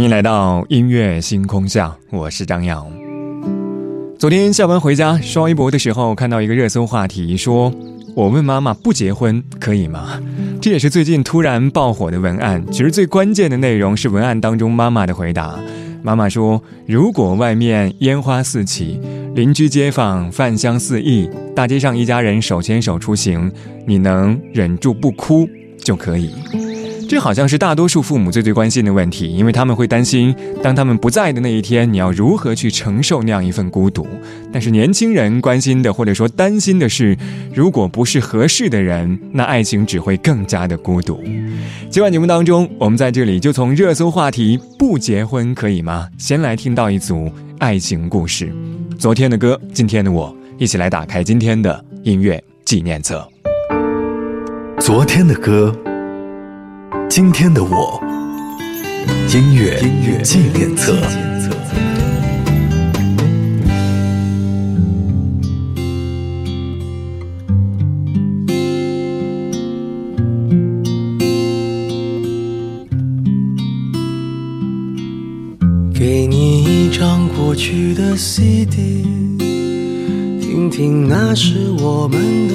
欢迎来到音乐星空下，我是张扬。昨天下班回家刷微博的时候，看到一个热搜话题，说我问妈妈不结婚可以吗？这也是最近突然爆火的文案。其实最关键的内容是文案当中妈妈的回答。妈妈说：“如果外面烟花四起，邻居街坊饭香四溢，大街上一家人手牵手出行，你能忍住不哭就可以。”这好像是大多数父母最最关心的问题，因为他们会担心，当他们不在的那一天，你要如何去承受那样一份孤独。但是年轻人关心的或者说担心的是，如果不是合适的人，那爱情只会更加的孤独。今晚节目当中，我们在这里就从热搜话题“不结婚可以吗”先来听到一组爱情故事。昨天的歌，今天的我，一起来打开今天的音乐纪念册。昨天的歌。今天的我，音乐音乐纪念册。给你一张过去的 CD，听听那是我们的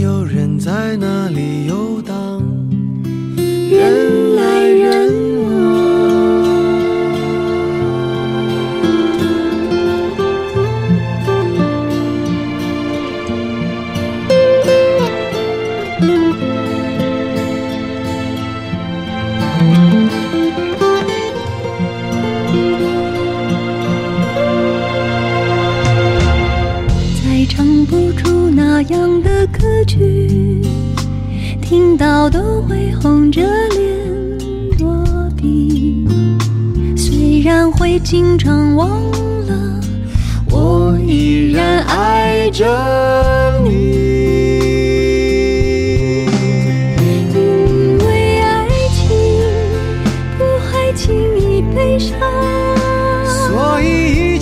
有人在那里。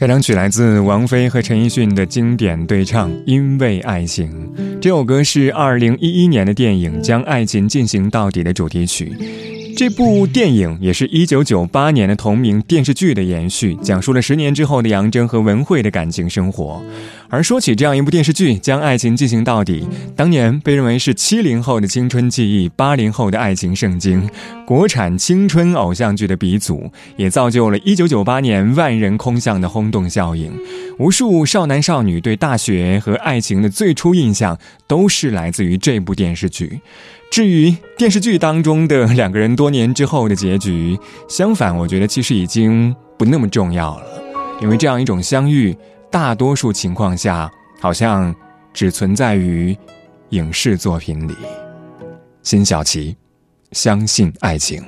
开场曲来自王菲和陈奕迅的经典对唱《因为爱情》，这首歌是二零一一年的电影《将爱情进行到底》的主题曲。这部电影也是一九九八年的同名电视剧的延续，讲述了十年之后的杨铮和文慧的感情生活。而说起这样一部电视剧，将爱情进行到底，当年被认为是七零后的青春记忆，八零后的爱情圣经，国产青春偶像剧的鼻祖，也造就了一九九八年万人空巷的轰动效应。无数少男少女对大学和爱情的最初印象，都是来自于这部电视剧。至于电视剧当中的两个人多年之后的结局，相反，我觉得其实已经不那么重要了，因为这样一种相遇，大多数情况下好像只存在于影视作品里。辛晓琪，相信爱情。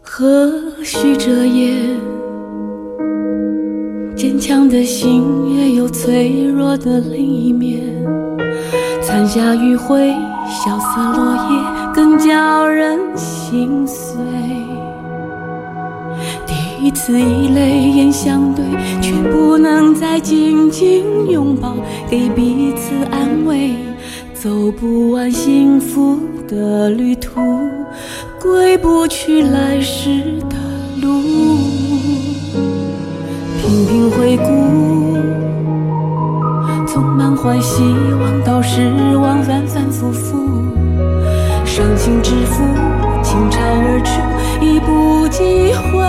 何须遮掩，坚强的心也有脆弱的另一面。残霞余晖，萧瑟落叶，更叫人心碎。第一次以泪眼相对，却不能再紧紧拥抱，给彼此安慰。走不完幸福的旅途，归不去来时的路。频频回顾。从满怀希望到失望，反反复复，伤心之负倾巢而出，已不机会。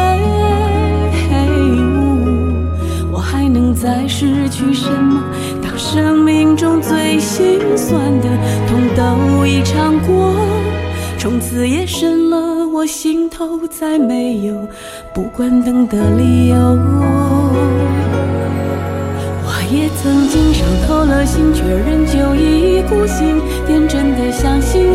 我还能再失去什么？当生命中最心酸的痛都已尝过，从此夜深了，我心头再没有不关灯的理由。也曾经伤透了心，却仍旧一意孤行，天真的相信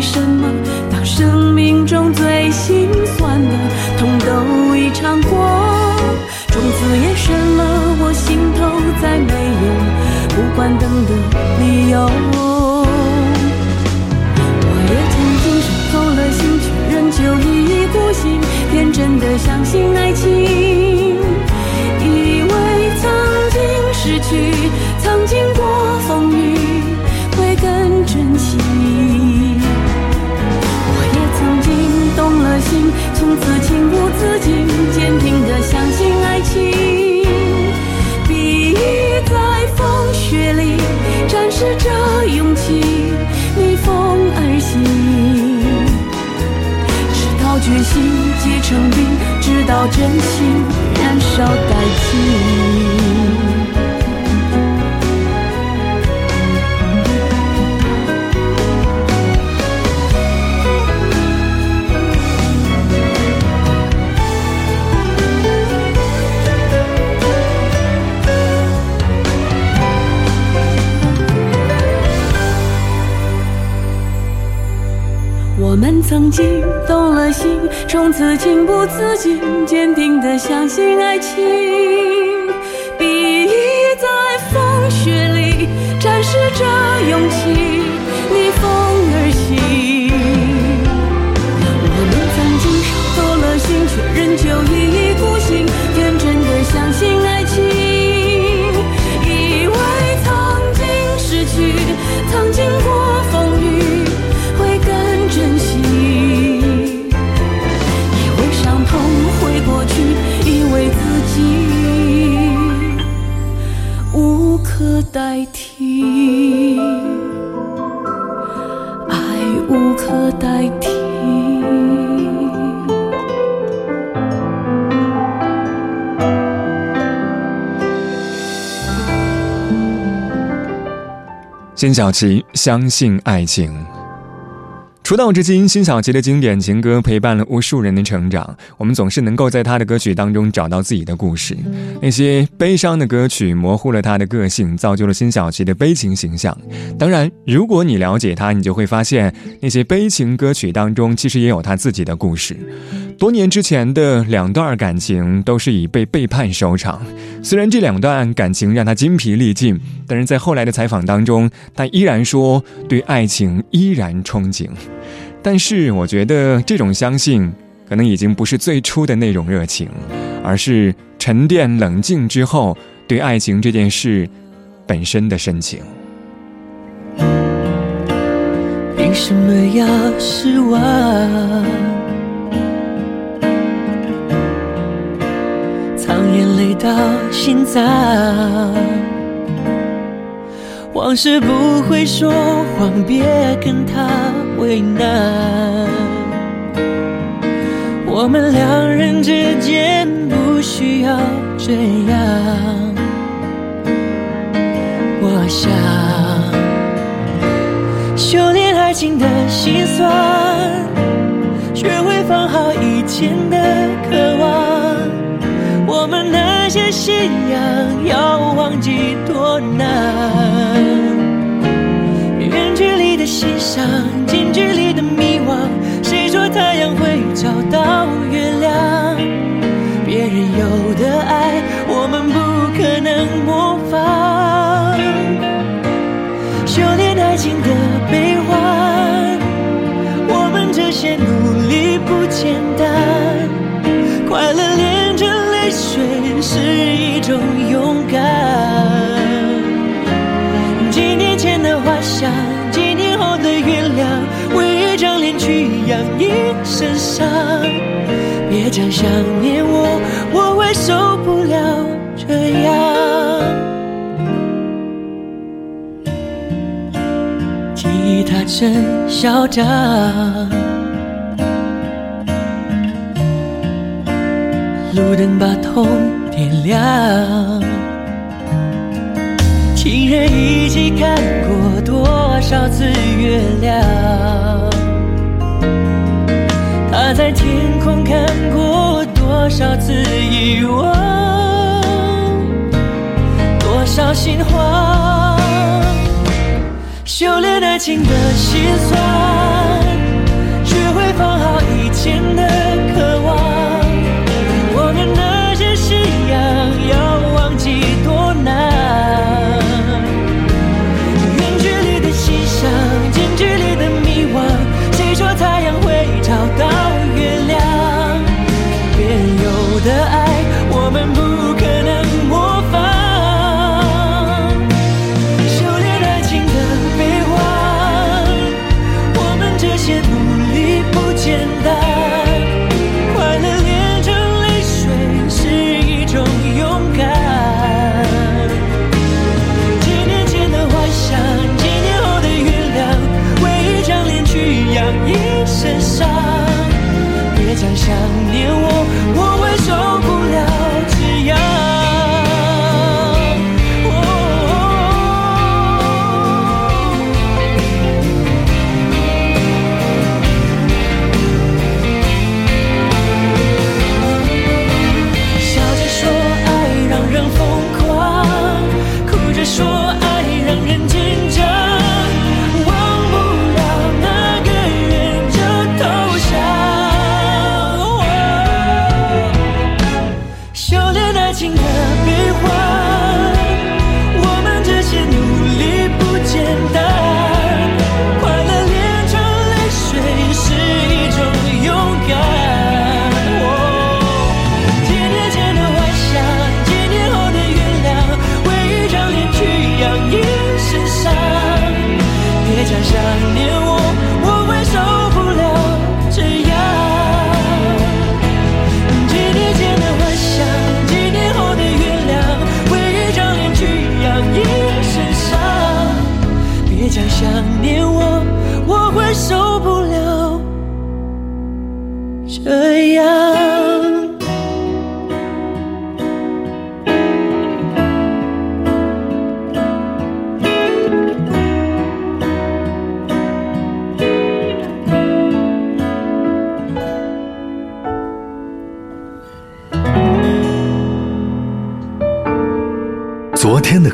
什么？当生命中最心酸的痛都已尝过，从此夜深了，我心头再没有不关灯的理由。就一意孤行，天真的相信爱情，心结成冰，直到真情燃烧殆尽。我们曾经心，从此情不自禁，坚定的相信爱情。比翼在风雪里展示着勇气，辛晓琪相信爱情。出道至今，辛晓琪的经典情歌陪伴了无数人的成长。我们总是能够在她的歌曲当中找到自己的故事。那些悲伤的歌曲模糊了她的个性，造就了辛晓琪的悲情形象。当然，如果你了解她，你就会发现那些悲情歌曲当中其实也有她自己的故事。多年之前的两段感情都是以被背叛收场。虽然这两段感情让她精疲力尽，但是在后来的采访当中，她依然说对爱情依然憧憬。但是我觉得这种相信，可能已经不是最初的那种热情，而是沉淀冷静之后对爱情这件事本身的深情。凭什么要失望？眼泪到心脏，往事不会说谎，别跟他。为难，我们两人之间不需要这样。我想修炼爱情的心酸，学会放好以前的。们那些信仰要忘记多难。远距离的欣赏近距离的迷惘，谁说太阳会找到月亮？别人有的爱，我们不可能模仿。嚣张，路灯把痛点亮，情人一起看过多少次月亮。他在天空看过多少次遗忘，多少心慌，修炼爱情的心酸，学会放好以前的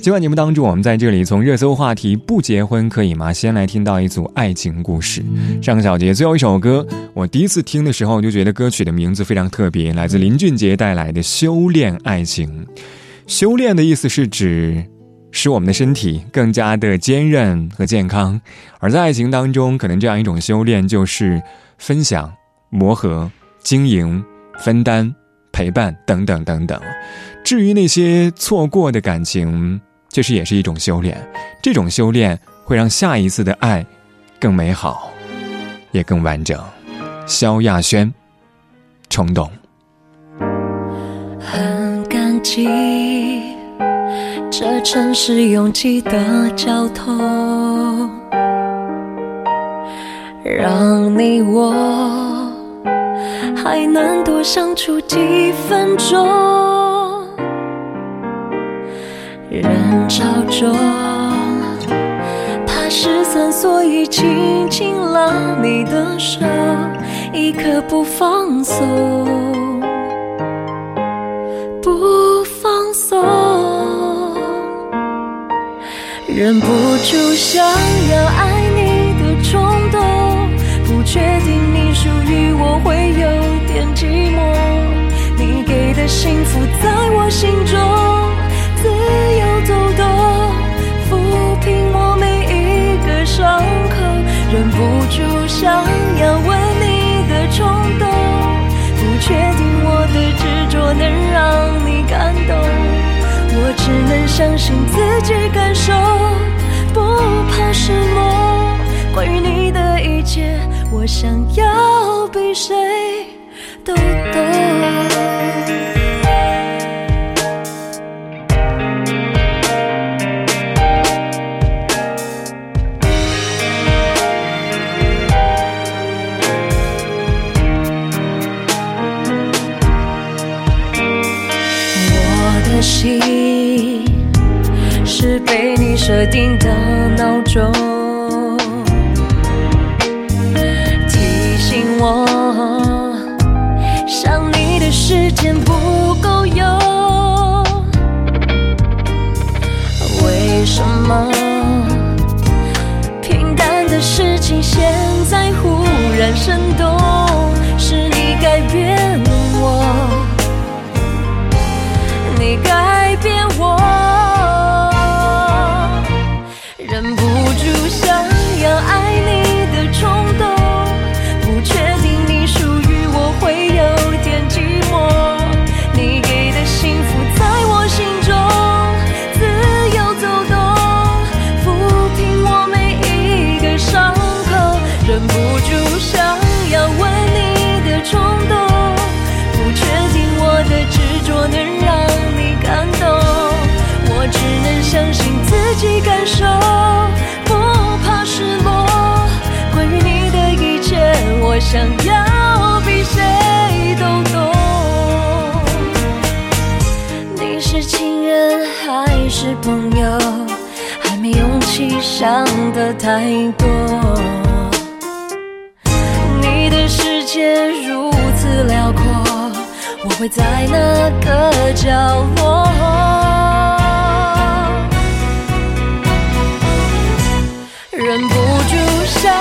今晚节目当中，我们在这里从热搜话题“不结婚可以吗”先来听到一组爱情故事。上个小节最后一首歌，我第一次听的时候就觉得歌曲的名字非常特别，来自林俊杰带来的《修炼爱情》。修炼的意思是指使我们的身体更加的坚韧和健康，而在爱情当中，可能这样一种修炼就是分享。磨合、经营、分担、陪伴等等等等。至于那些错过的感情，其实也是一种修炼。这种修炼会让下一次的爱更美好，也更完整。萧亚轩，冲动。很感激这城市拥挤的交通，让你我。还能多相处几分钟？人潮中怕失散，所以紧紧拉你的手，一刻不放松，不放松，忍不住想要爱你的冲动，不确定你属于我会有点。寂寞，你给的幸福在我心中相信自己感受，不怕失落。关于你的一切，我想要比谁。想的太多。你的世界如此辽阔，我会在哪个角落？忍不住想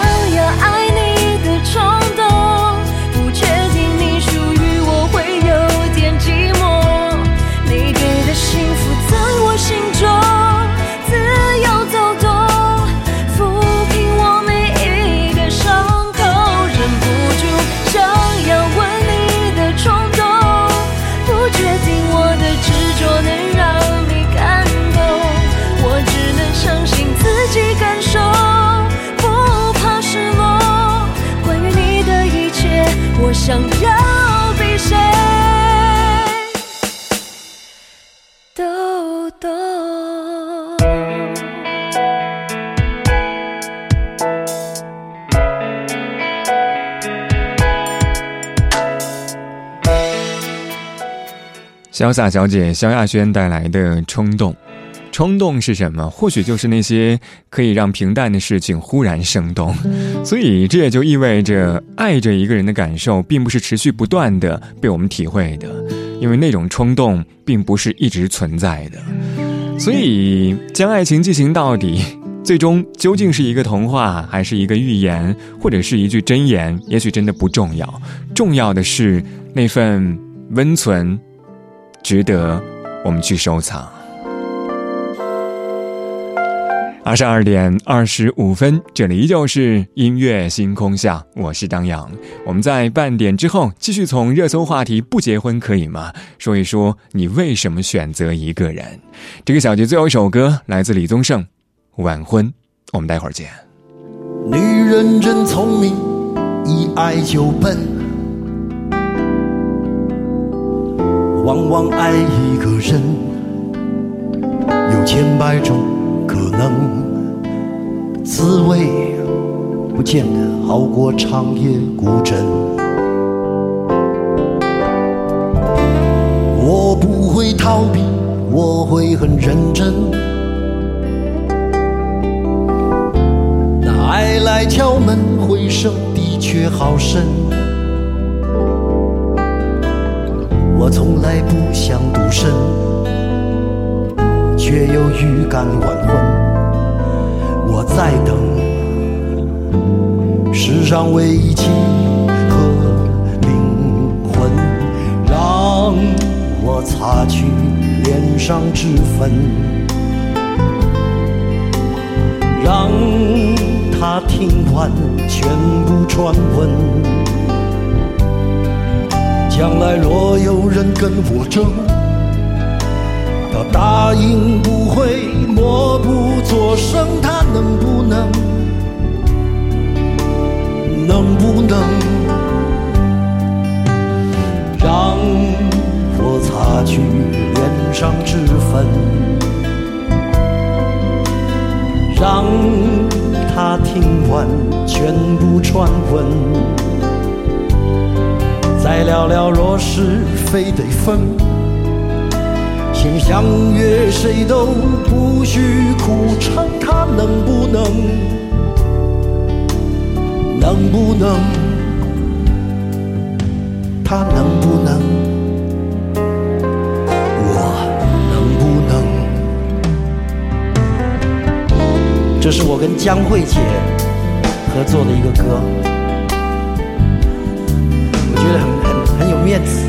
潇洒小姐萧亚轩带来的冲动，冲动是什么？或许就是那些可以让平淡的事情忽然生动。所以这也就意味着，爱着一个人的感受，并不是持续不断的被我们体会的，因为那种冲动并不是一直存在的。所以将爱情进行到底，最终究竟是一个童话，还是一个寓言，或者是一句箴言，也许真的不重要。重要的是那份温存。值得我们去收藏。二十二点二十五分，这里依旧是音乐星空下，我是张扬。我们在半点之后继续从热搜话题“不结婚可以吗”说一说你为什么选择一个人。这个小节最后一首歌来自李宗盛，《晚婚》。我们待会儿见。女人真聪明，一爱就笨。往往爱一个人，有千百种可能，滋味不见得好过长夜孤枕。我不会逃避，我会很认真。那爱来敲门，回声的确好深。我从来不想独身，却又预感晚婚。我在等世上唯一契合灵魂，让我擦去脸上脂粉，让他听完全部传闻。将来若有人跟我争，他答应不会默不作声，他能不能，能不能让我擦去脸上脂粉，让他听完全部传闻。再聊聊，若是非得分，先相约谁都不许苦撑，他能不能？能不能？他能不能？我能不能？这是我跟江慧姐合作的一个歌。面子。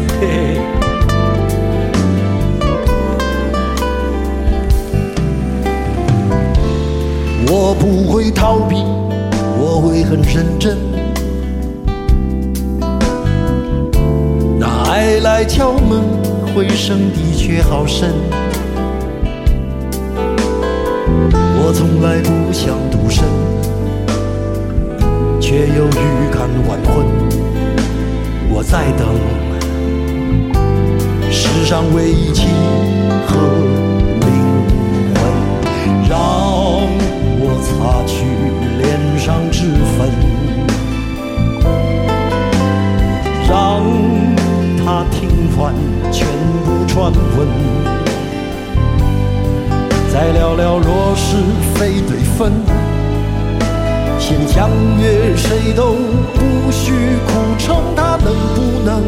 我不会逃避，我会很认真。那爱来敲门，回声的确好深。我从来不想独身，却又预感晚婚。我在等世上唯一契合灵魂，让我擦去脸上脂粉，让他听完全部传闻，再聊聊若是非对分。先相约，谁都不许苦撑，他能不？能